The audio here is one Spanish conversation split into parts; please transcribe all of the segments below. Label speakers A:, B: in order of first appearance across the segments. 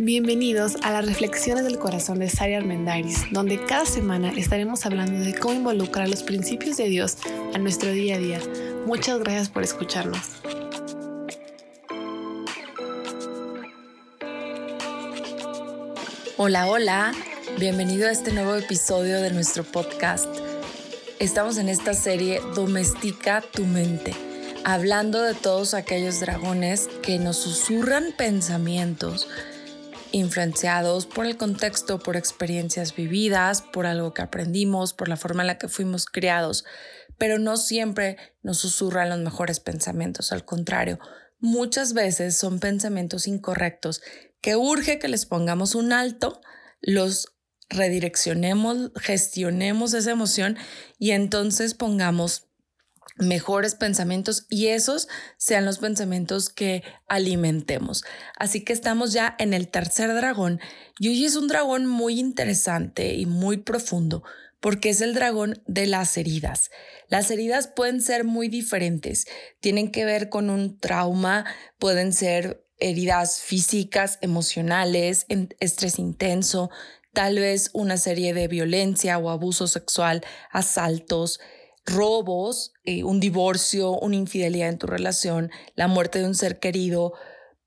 A: Bienvenidos a las Reflexiones del Corazón de Sari Armendariz, donde cada semana estaremos hablando de cómo involucrar los principios de Dios a nuestro día a día. Muchas gracias por escucharnos.
B: Hola, hola, bienvenido a este nuevo episodio de nuestro podcast. Estamos en esta serie Domestica tu mente, hablando de todos aquellos dragones que nos susurran pensamientos influenciados por el contexto, por experiencias vividas, por algo que aprendimos, por la forma en la que fuimos criados, pero no siempre nos susurran los mejores pensamientos, al contrario, muchas veces son pensamientos incorrectos que urge que les pongamos un alto, los redireccionemos, gestionemos esa emoción y entonces pongamos mejores pensamientos y esos sean los pensamientos que alimentemos. Así que estamos ya en el tercer dragón y hoy es un dragón muy interesante y muy profundo porque es el dragón de las heridas. Las heridas pueden ser muy diferentes, tienen que ver con un trauma, pueden ser heridas físicas, emocionales, estrés intenso, tal vez una serie de violencia o abuso sexual, asaltos, robos, eh, un divorcio, una infidelidad en tu relación, la muerte de un ser querido,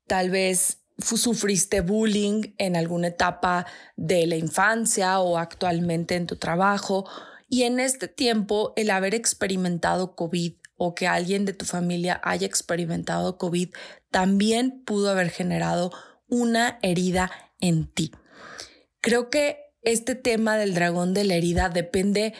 B: tal vez sufriste bullying en alguna etapa de la infancia o actualmente en tu trabajo. Y en este tiempo, el haber experimentado COVID o que alguien de tu familia haya experimentado COVID también pudo haber generado una herida en ti. Creo que este tema del dragón de la herida depende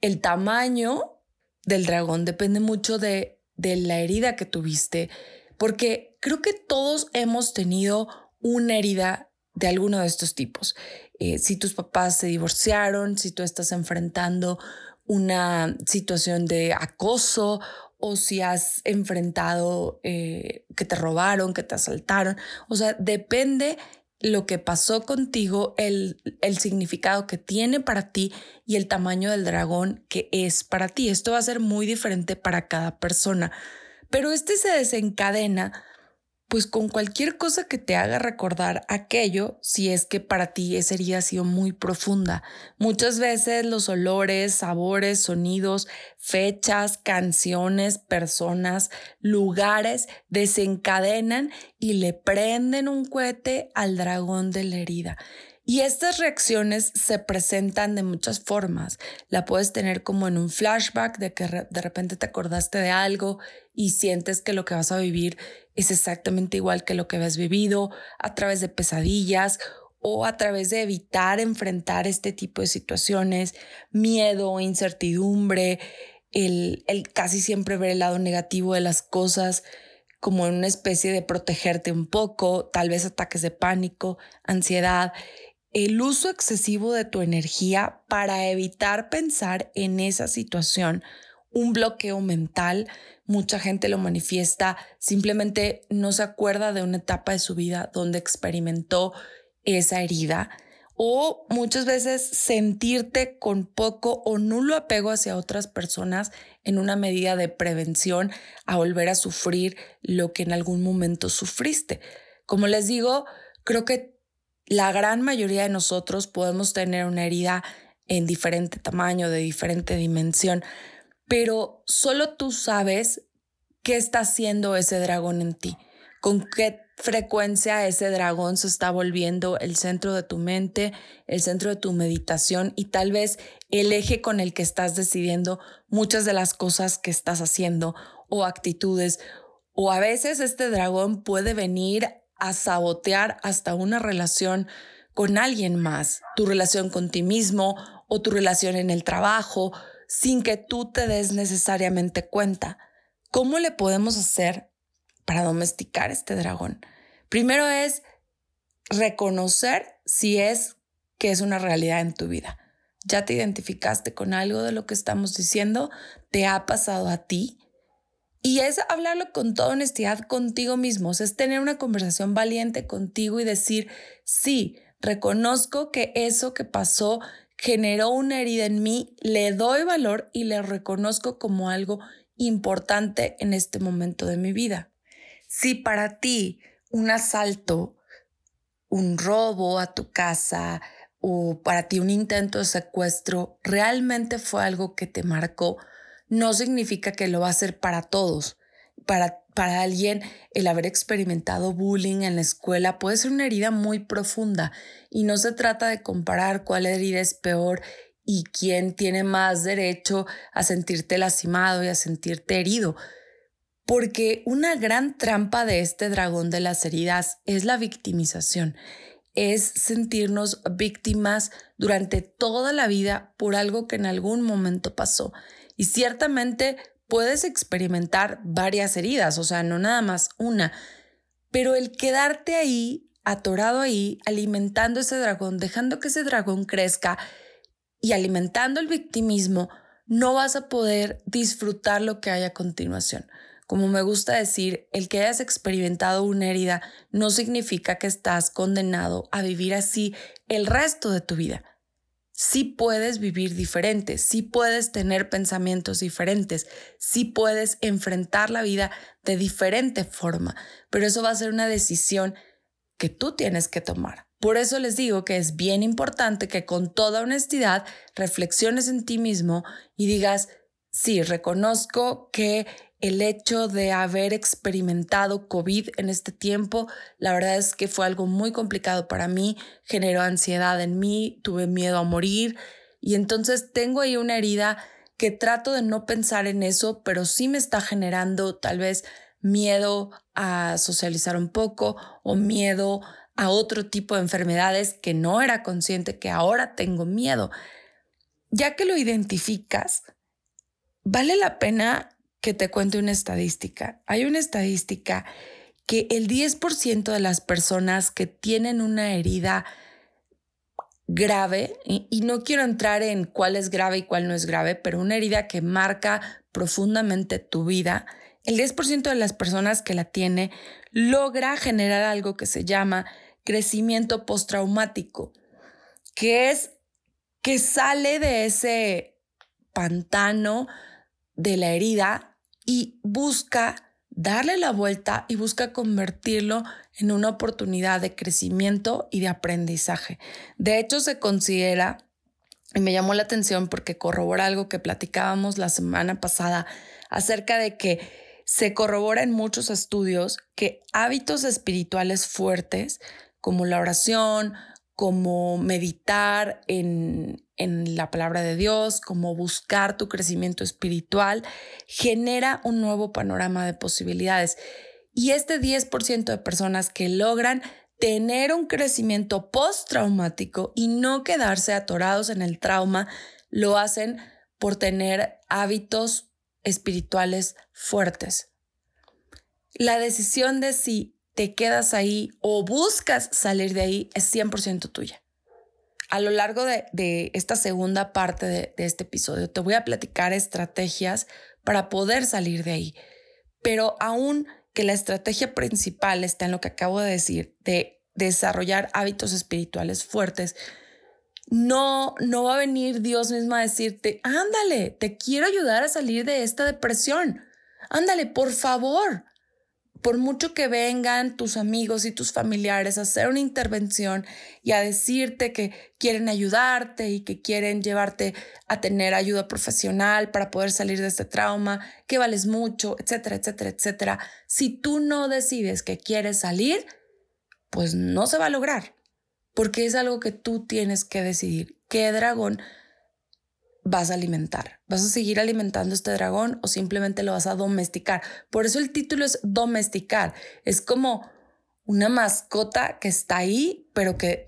B: el tamaño del dragón depende mucho de, de la herida que tuviste, porque creo que todos hemos tenido una herida de alguno de estos tipos. Eh, si tus papás se divorciaron, si tú estás enfrentando una situación de acoso o si has enfrentado eh, que te robaron, que te asaltaron. O sea, depende lo que pasó contigo, el, el, significado que tiene para ti y el tamaño del dragón que es para ti. Esto va a ser muy diferente para cada persona, pero este se desencadena pues con cualquier cosa que te haga recordar aquello, si es que para ti esa herida ha sido muy profunda. Muchas veces los olores, sabores, sonidos, fechas, canciones, personas, lugares desencadenan y le prenden un cohete al dragón de la herida. Y estas reacciones se presentan de muchas formas. La puedes tener como en un flashback de que de repente te acordaste de algo y sientes que lo que vas a vivir es exactamente igual que lo que habías vivido a través de pesadillas o a través de evitar enfrentar este tipo de situaciones, miedo, incertidumbre, el, el casi siempre ver el lado negativo de las cosas como en una especie de protegerte un poco, tal vez ataques de pánico, ansiedad el uso excesivo de tu energía para evitar pensar en esa situación, un bloqueo mental. Mucha gente lo manifiesta, simplemente no se acuerda de una etapa de su vida donde experimentó esa herida o muchas veces sentirte con poco o nulo apego hacia otras personas en una medida de prevención a volver a sufrir lo que en algún momento sufriste. Como les digo, creo que la gran mayoría de nosotros podemos tener una herida en diferente tamaño, de diferente dimensión, pero solo tú sabes qué está haciendo ese dragón en ti, con qué frecuencia ese dragón se está volviendo el centro de tu mente, el centro de tu meditación y tal vez el eje con el que estás decidiendo muchas de las cosas que estás haciendo o actitudes. O a veces este dragón puede venir a sabotear hasta una relación con alguien más, tu relación con ti mismo o tu relación en el trabajo, sin que tú te des necesariamente cuenta. ¿Cómo le podemos hacer para domesticar este dragón? Primero es reconocer si es que es una realidad en tu vida. ¿Ya te identificaste con algo de lo que estamos diciendo? ¿Te ha pasado a ti? Y es hablarlo con toda honestidad contigo mismo, es tener una conversación valiente contigo y decir, sí, reconozco que eso que pasó generó una herida en mí, le doy valor y le reconozco como algo importante en este momento de mi vida. Si para ti un asalto un robo a tu casa o para ti un intento de secuestro realmente fue algo que te marcó, no significa que lo va a ser para todos. Para, para alguien el haber experimentado bullying en la escuela puede ser una herida muy profunda y no se trata de comparar cuál herida es peor y quién tiene más derecho a sentirte lastimado y a sentirte herido. Porque una gran trampa de este dragón de las heridas es la victimización, es sentirnos víctimas durante toda la vida por algo que en algún momento pasó. Y ciertamente puedes experimentar varias heridas, o sea, no nada más una, pero el quedarte ahí, atorado ahí, alimentando ese dragón, dejando que ese dragón crezca y alimentando el victimismo, no vas a poder disfrutar lo que hay a continuación. Como me gusta decir, el que hayas experimentado una herida no significa que estás condenado a vivir así el resto de tu vida. Sí puedes vivir diferente, sí puedes tener pensamientos diferentes, sí puedes enfrentar la vida de diferente forma, pero eso va a ser una decisión que tú tienes que tomar. Por eso les digo que es bien importante que con toda honestidad reflexiones en ti mismo y digas, sí, reconozco que el hecho de haber experimentado COVID en este tiempo, la verdad es que fue algo muy complicado para mí, generó ansiedad en mí, tuve miedo a morir y entonces tengo ahí una herida que trato de no pensar en eso, pero sí me está generando tal vez miedo a socializar un poco o miedo a otro tipo de enfermedades que no era consciente que ahora tengo miedo. Ya que lo identificas, vale la pena que te cuente una estadística. Hay una estadística que el 10% de las personas que tienen una herida grave, y, no quiero entrar en cuál es grave y cuál no es grave, pero una herida que marca profundamente tu vida, el 10% de las personas que la tiene logra generar algo que se llama crecimiento postraumático, que es que sale de ese pantano de la herida y busca darle la vuelta y busca convertirlo en una oportunidad de crecimiento y de aprendizaje. De hecho, se considera, y me llamó la atención porque corrobora algo que platicábamos la semana pasada acerca de que se corrobora en muchos estudios que hábitos espirituales fuertes, como la oración, como meditar en, en la palabra de Dios, como buscar tu crecimiento espiritual, genera un nuevo panorama de posibilidades. Y este 10% de personas que logran tener un crecimiento postraumático y no quedarse atorados en el trauma, lo hacen por tener hábitos espirituales fuertes. La decisión de si te quedas ahí o buscas salir de ahí es 100% tuya a lo largo de, esta segunda parte de, de, este episodio te voy a platicar estrategias para poder salir de ahí. Pero aún que la estrategia principal está en lo que acabo de decir, de desarrollar hábitos espirituales fuertes, no, no va a venir Dios mismo a decirte, ándale, te quiero ayudar a salir de esta depresión. Ándale, por favor, por mucho que vengan tus amigos y tus familiares a hacer una intervención y a decirte que quieren ayudarte y que quieren llevarte a tener ayuda profesional para poder salir de este trauma, que vales mucho, etcétera, etcétera, etcétera, si tú no decides que quieres salir, pues no se va a lograr, porque es algo que tú tienes que decidir. ¿Qué dragón vas a alimentar. ¿Vas a seguir alimentando este dragón o simplemente lo vas a domesticar? Por eso el título es domesticar. Es como una mascota que está ahí, pero que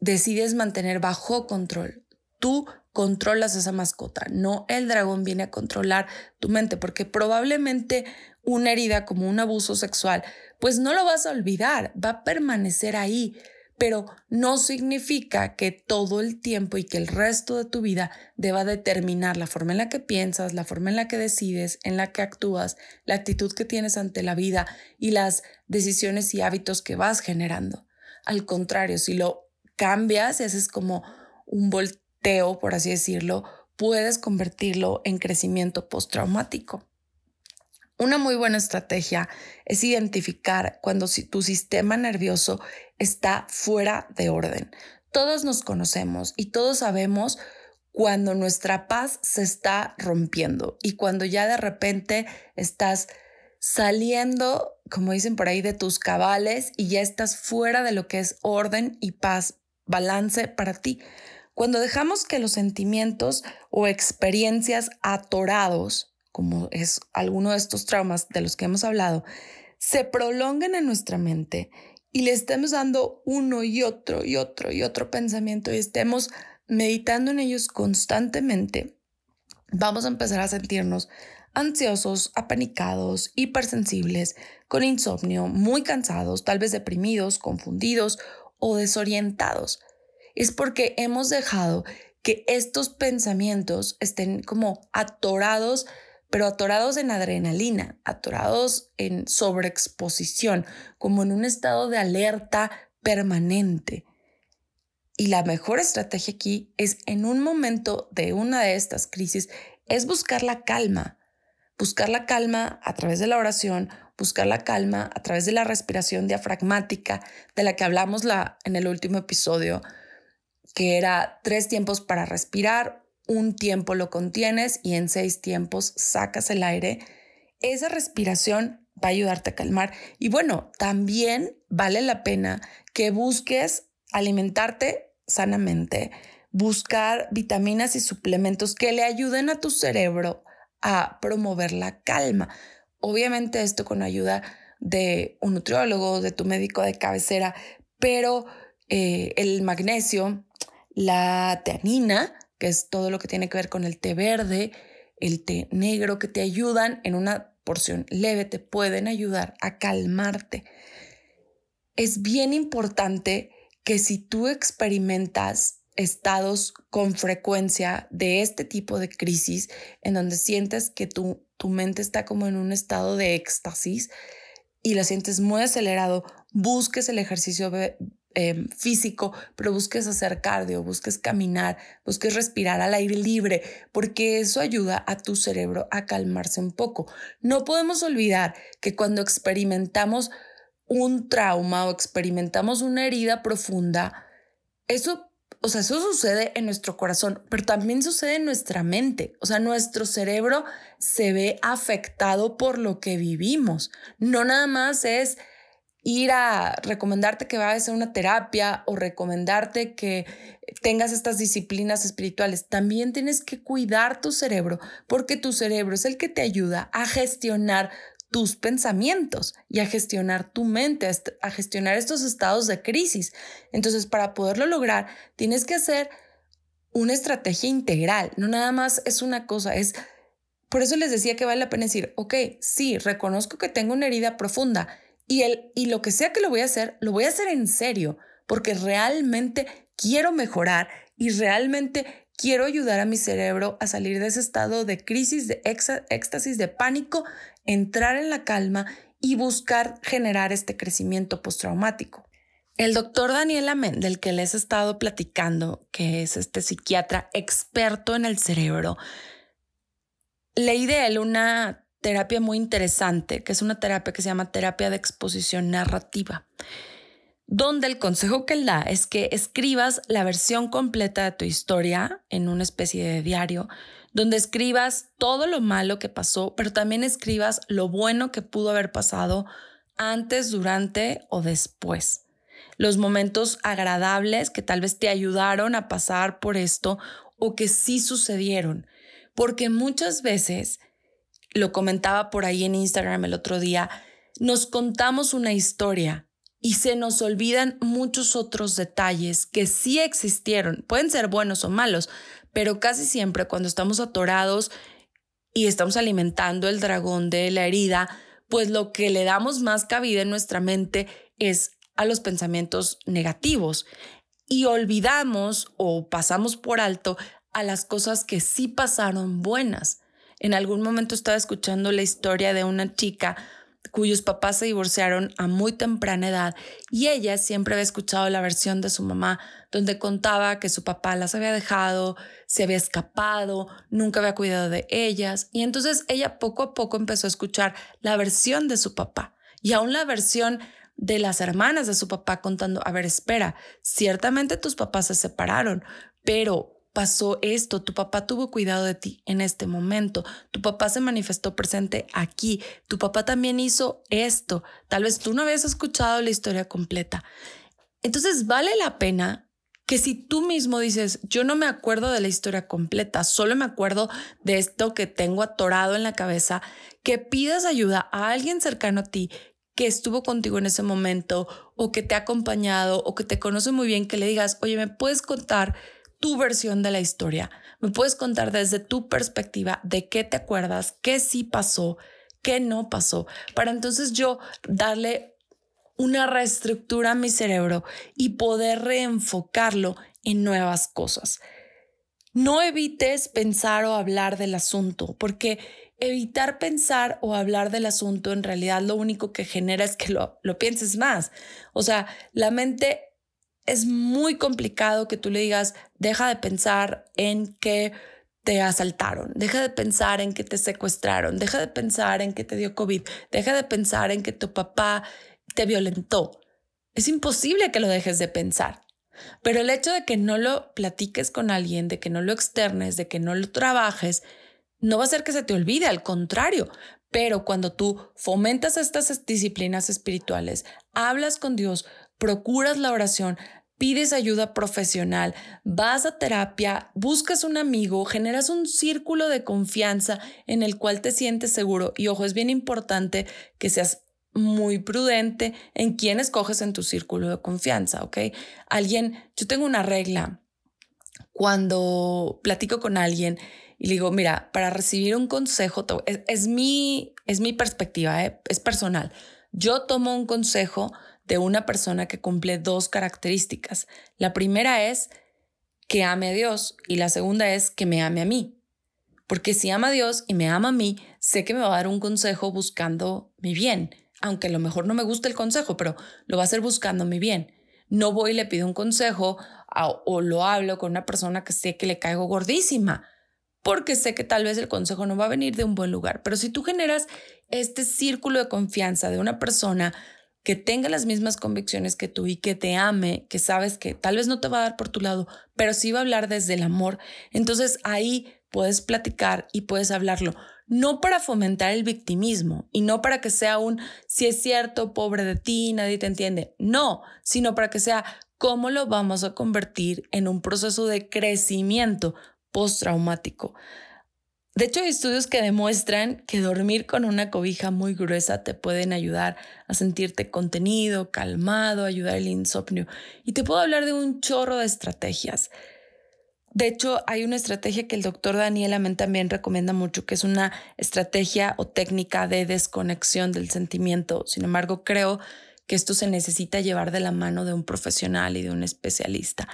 B: decides mantener bajo control. Tú controlas esa mascota, no el dragón viene a controlar tu mente, porque probablemente una herida como un abuso sexual, pues no lo vas a olvidar, va a permanecer ahí, pero no significa que todo el tiempo y que el resto de tu vida deba determinar la forma en la que piensas, la forma en la que decides, en la que actúas, la actitud que tienes ante la vida y las decisiones y hábitos que vas generando. Al contrario, si lo cambias y haces como un volteo, por así decirlo, puedes convertirlo en crecimiento postraumático. Una muy buena estrategia es identificar cuando tu sistema nervioso está fuera de orden. Todos nos conocemos y todos sabemos cuando nuestra paz se está rompiendo y cuando ya de repente estás saliendo, como dicen por ahí, de tus cabales y ya estás fuera de lo que es orden y paz, balance para ti. Cuando dejamos que los sentimientos o experiencias atorados, como es alguno de estos traumas de los que hemos hablado, se prolonguen en nuestra mente y le estemos dando uno y otro y otro y otro pensamiento y estemos meditando en ellos constantemente, vamos a empezar a sentirnos ansiosos, apanicados, hipersensibles, con insomnio, muy cansados, tal vez deprimidos, confundidos o desorientados. Es porque hemos dejado que estos pensamientos estén como atorados, pero atorados en adrenalina, atorados en sobreexposición, como en un estado de alerta permanente. Y la mejor estrategia aquí es en un momento de una de estas crisis, es buscar la calma. Buscar la calma a través de la oración, buscar la calma a través de la respiración diafragmática, de la que hablamos la, en el último episodio, que era tres tiempos para respirar, un tiempo lo contienes y en seis tiempos sacas el aire. Esa respiración va a ayudarte a calmar. Y bueno, también vale la pena que busques alimentarte sanamente, buscar vitaminas y suplementos que le ayuden a tu cerebro a promover la calma. Obviamente esto con ayuda de un nutriólogo, de tu médico de cabecera, pero eh, el magnesio, la teanina, que es todo lo que tiene que ver con el té verde, el té negro, que te ayudan en una porción leve, te pueden ayudar a calmarte. Es bien importante que si tú experimentas estados con frecuencia de este tipo de crisis, en donde sientes que tu, tu mente está como en un estado de éxtasis y la sientes muy acelerado, busques el ejercicio em, físico, pero busques hacer cardio, busques caminar, busques respirar al aire libre, porque eso ayuda a tu cerebro a calmarse un poco. No podemos olvidar que cuando experimentamos un trauma o experimentamos una herida profunda, eso, o sea, eso sucede en nuestro corazón, pero también sucede en nuestra mente. O sea, nuestro cerebro se ve afectado por lo que vivimos. No nada más es ir a recomendarte que vayas a una terapia o recomendarte que tengas estas disciplinas espirituales. También tienes que cuidar tu cerebro porque tu cerebro es el que te ayuda a gestionar tus pensamientos y a gestionar tu mente, a gestionar estos estados de crisis. Entonces, para poderlo lograr, tienes que hacer una estrategia integral, no nada más es una cosa, es... Por eso les decía que vale la pena decir, ok, sí, reconozco que tengo una herida profunda y, el, y lo que sea que lo voy a hacer, lo voy a hacer en serio, porque realmente quiero mejorar y realmente quiero ayudar a mi cerebro a salir de ese estado de crisis, de éxtasis, de pánico, entrar en la calma y buscar generar este crecimiento postraumático. El doctor Daniel Amen, del que les he estado platicando, que es este psiquiatra experto en el cerebro, leí de él una terapia muy interesante, que es una terapia que se llama terapia de exposición narrativa donde el consejo que él da es que escribas la versión completa de tu historia en una especie de diario, donde escribas todo lo malo que pasó, pero también escribas lo bueno que pudo haber pasado antes, durante o después. Los momentos agradables que tal vez te ayudaron a pasar por esto o que sí sucedieron. Porque muchas veces, lo comentaba por ahí en Instagram el otro día, nos contamos una historia y se nos olvidan muchos otros detalles que sí existieron. Pueden ser buenos o malos, pero casi siempre cuando estamos atorados y estamos alimentando el dragón de la herida, pues lo que le damos más cabida en nuestra mente es a los pensamientos negativos y olvidamos o pasamos por alto a las cosas que sí pasaron buenas. En algún momento estaba escuchando la historia de una chica cuyos papás se divorciaron a muy temprana edad y ella siempre había escuchado la versión de su mamá donde contaba que su papá las había dejado, se había escapado, nunca había cuidado de ellas. Y entonces ella poco a poco empezó a escuchar la versión de su papá y aún la versión de las hermanas de su papá contando, a ver, espera, ciertamente tus papás se separaron, pero pasó esto, tu papá tuvo cuidado de ti en este momento, tu papá se manifestó presente aquí, tu papá también hizo esto, tal vez tú no habías escuchado la historia completa. Entonces vale la pena que si tú mismo dices, yo no me acuerdo de la historia completa, solo me acuerdo de esto que tengo atorado en la cabeza, que pidas ayuda a alguien cercano a ti que estuvo contigo en ese momento o que te ha acompañado o que te conoce muy bien, que le digas, oye, ¿me puedes contar tu versión de la historia. Me puedes contar desde tu perspectiva de qué te acuerdas, qué sí pasó, qué no pasó, para entonces yo darle una reestructura a mi cerebro y poder reenfocarlo en nuevas cosas. No evites pensar o hablar del asunto, porque evitar pensar o hablar del asunto en realidad lo único que genera es que lo, lo pienses más. O sea, la mente es muy complicado que tú le digas, deja de pensar en que te asaltaron, deja de pensar en que te secuestraron, deja de pensar en que te dio COVID, deja de pensar en que tu papá te violentó. Es imposible que lo dejes de pensar. Pero el hecho de que no lo platiques con alguien, de que no lo externes, de que no lo trabajes, no va a hacer que se te olvide, al contrario. Pero cuando tú fomentas estas disciplinas espirituales, hablas con Dios, procuras la oración, pides ayuda profesional, vas a terapia, buscas un amigo, generas un círculo de confianza en el cual te sientes seguro. Y ojo, es bien importante que seas muy prudente en quién escoges en tu círculo de confianza, ¿ok? Alguien, yo tengo una regla cuando platico con alguien y le digo, mira, para recibir un consejo, es, mi, es mi perspectiva, ¿eh? es personal. Yo tomo un consejo de una persona que cumple dos características. La primera es que ame a Dios y la segunda es que me ame a mí. Porque si ama a Dios y me ama a mí, sé que me va a dar un consejo buscando mi bien, aunque a lo mejor no me guste el consejo, pero lo va a hacer buscando mi bien. No voy y le pido un consejo o lo hablo con una persona que sé que le caigo gordísima, porque sé que tal vez el consejo no va a venir de un buen lugar. Pero si tú generas este círculo de confianza de una persona que tenga las mismas convicciones que tú y que te ame, que sabes que tal vez no te va a dar por tu lado, pero sí va a hablar desde el amor, entonces ahí puedes platicar y puedes hablarlo, no para fomentar el victimismo y no para que sea un, si es cierto, pobre de ti, nadie te entiende, no, sino para que sea cómo lo vamos a convertir en un proceso de crecimiento postraumático. De hecho, hay estudios que demuestran que dormir con una cobija muy gruesa te pueden ayudar a sentirte contenido, calmado, ayudar el insomnio. Y te puedo hablar de un chorro de estrategias. De hecho, hay una estrategia que el doctor Daniel Amen también recomienda mucho, que es una estrategia o técnica de desconexión del sentimiento. Sin embargo, creo que esto se necesita llevar de la mano de un profesional y de un especialista.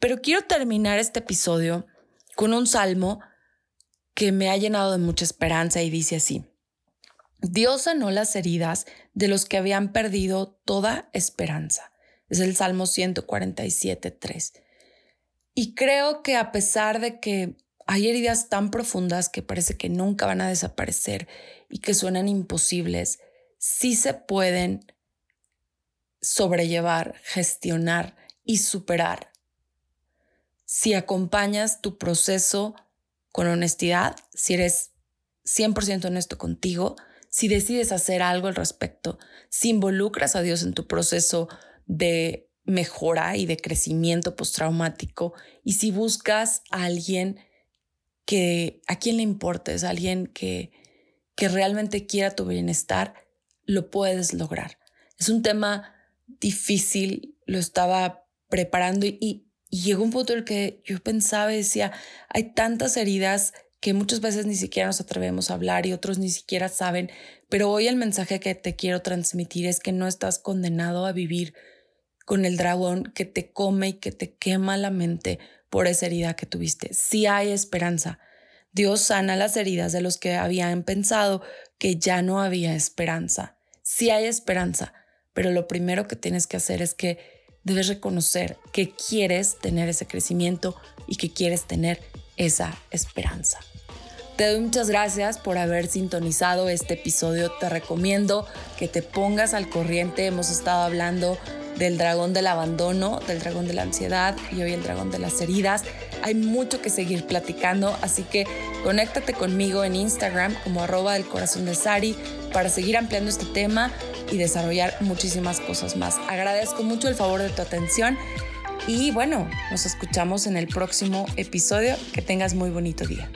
B: Pero quiero terminar este episodio con un salmo que me ha llenado de mucha esperanza y dice así, Dios sanó las heridas de los que habían perdido toda esperanza. Es el Salmo 147, 3. Y creo que a pesar de que hay heridas tan profundas que parece que nunca van a desaparecer y que suenan imposibles, sí se pueden sobrellevar, gestionar y superar si acompañas tu proceso con honestidad, si eres 100% honesto contigo, si decides hacer algo al respecto, si involucras a Dios en tu proceso de mejora y de crecimiento postraumático y si buscas a alguien que a quien le importes, alguien que, que realmente quiera tu bienestar, lo puedes lograr. Es un tema difícil, lo estaba preparando y, y llegó un punto en el que yo pensaba y decía, hay tantas heridas que muchas veces ni siquiera nos atrevemos a hablar y otros ni siquiera saben, pero hoy el mensaje que te quiero transmitir es que no estás condenado a vivir con el dragón que te come y que te quema la mente por esa herida que tuviste. Sí hay esperanza. Dios sana las heridas de los que habían pensado que ya no había esperanza. Sí hay esperanza, pero lo primero que tienes que hacer es que debes reconocer que quieres tener ese crecimiento y que quieres tener esa esperanza. Te doy muchas gracias por haber sintonizado este episodio. Te recomiendo que te pongas al corriente. Hemos estado hablando del dragón del abandono, del dragón de la ansiedad y hoy el dragón de las heridas. Hay mucho que seguir platicando, así que conéctate conmigo en Instagram como arroba del corazón de Sari para seguir ampliando este tema y desarrollar muchísimas cosas más. Agradezco mucho el favor de tu atención y bueno, nos escuchamos en el próximo episodio. Que tengas muy bonito día.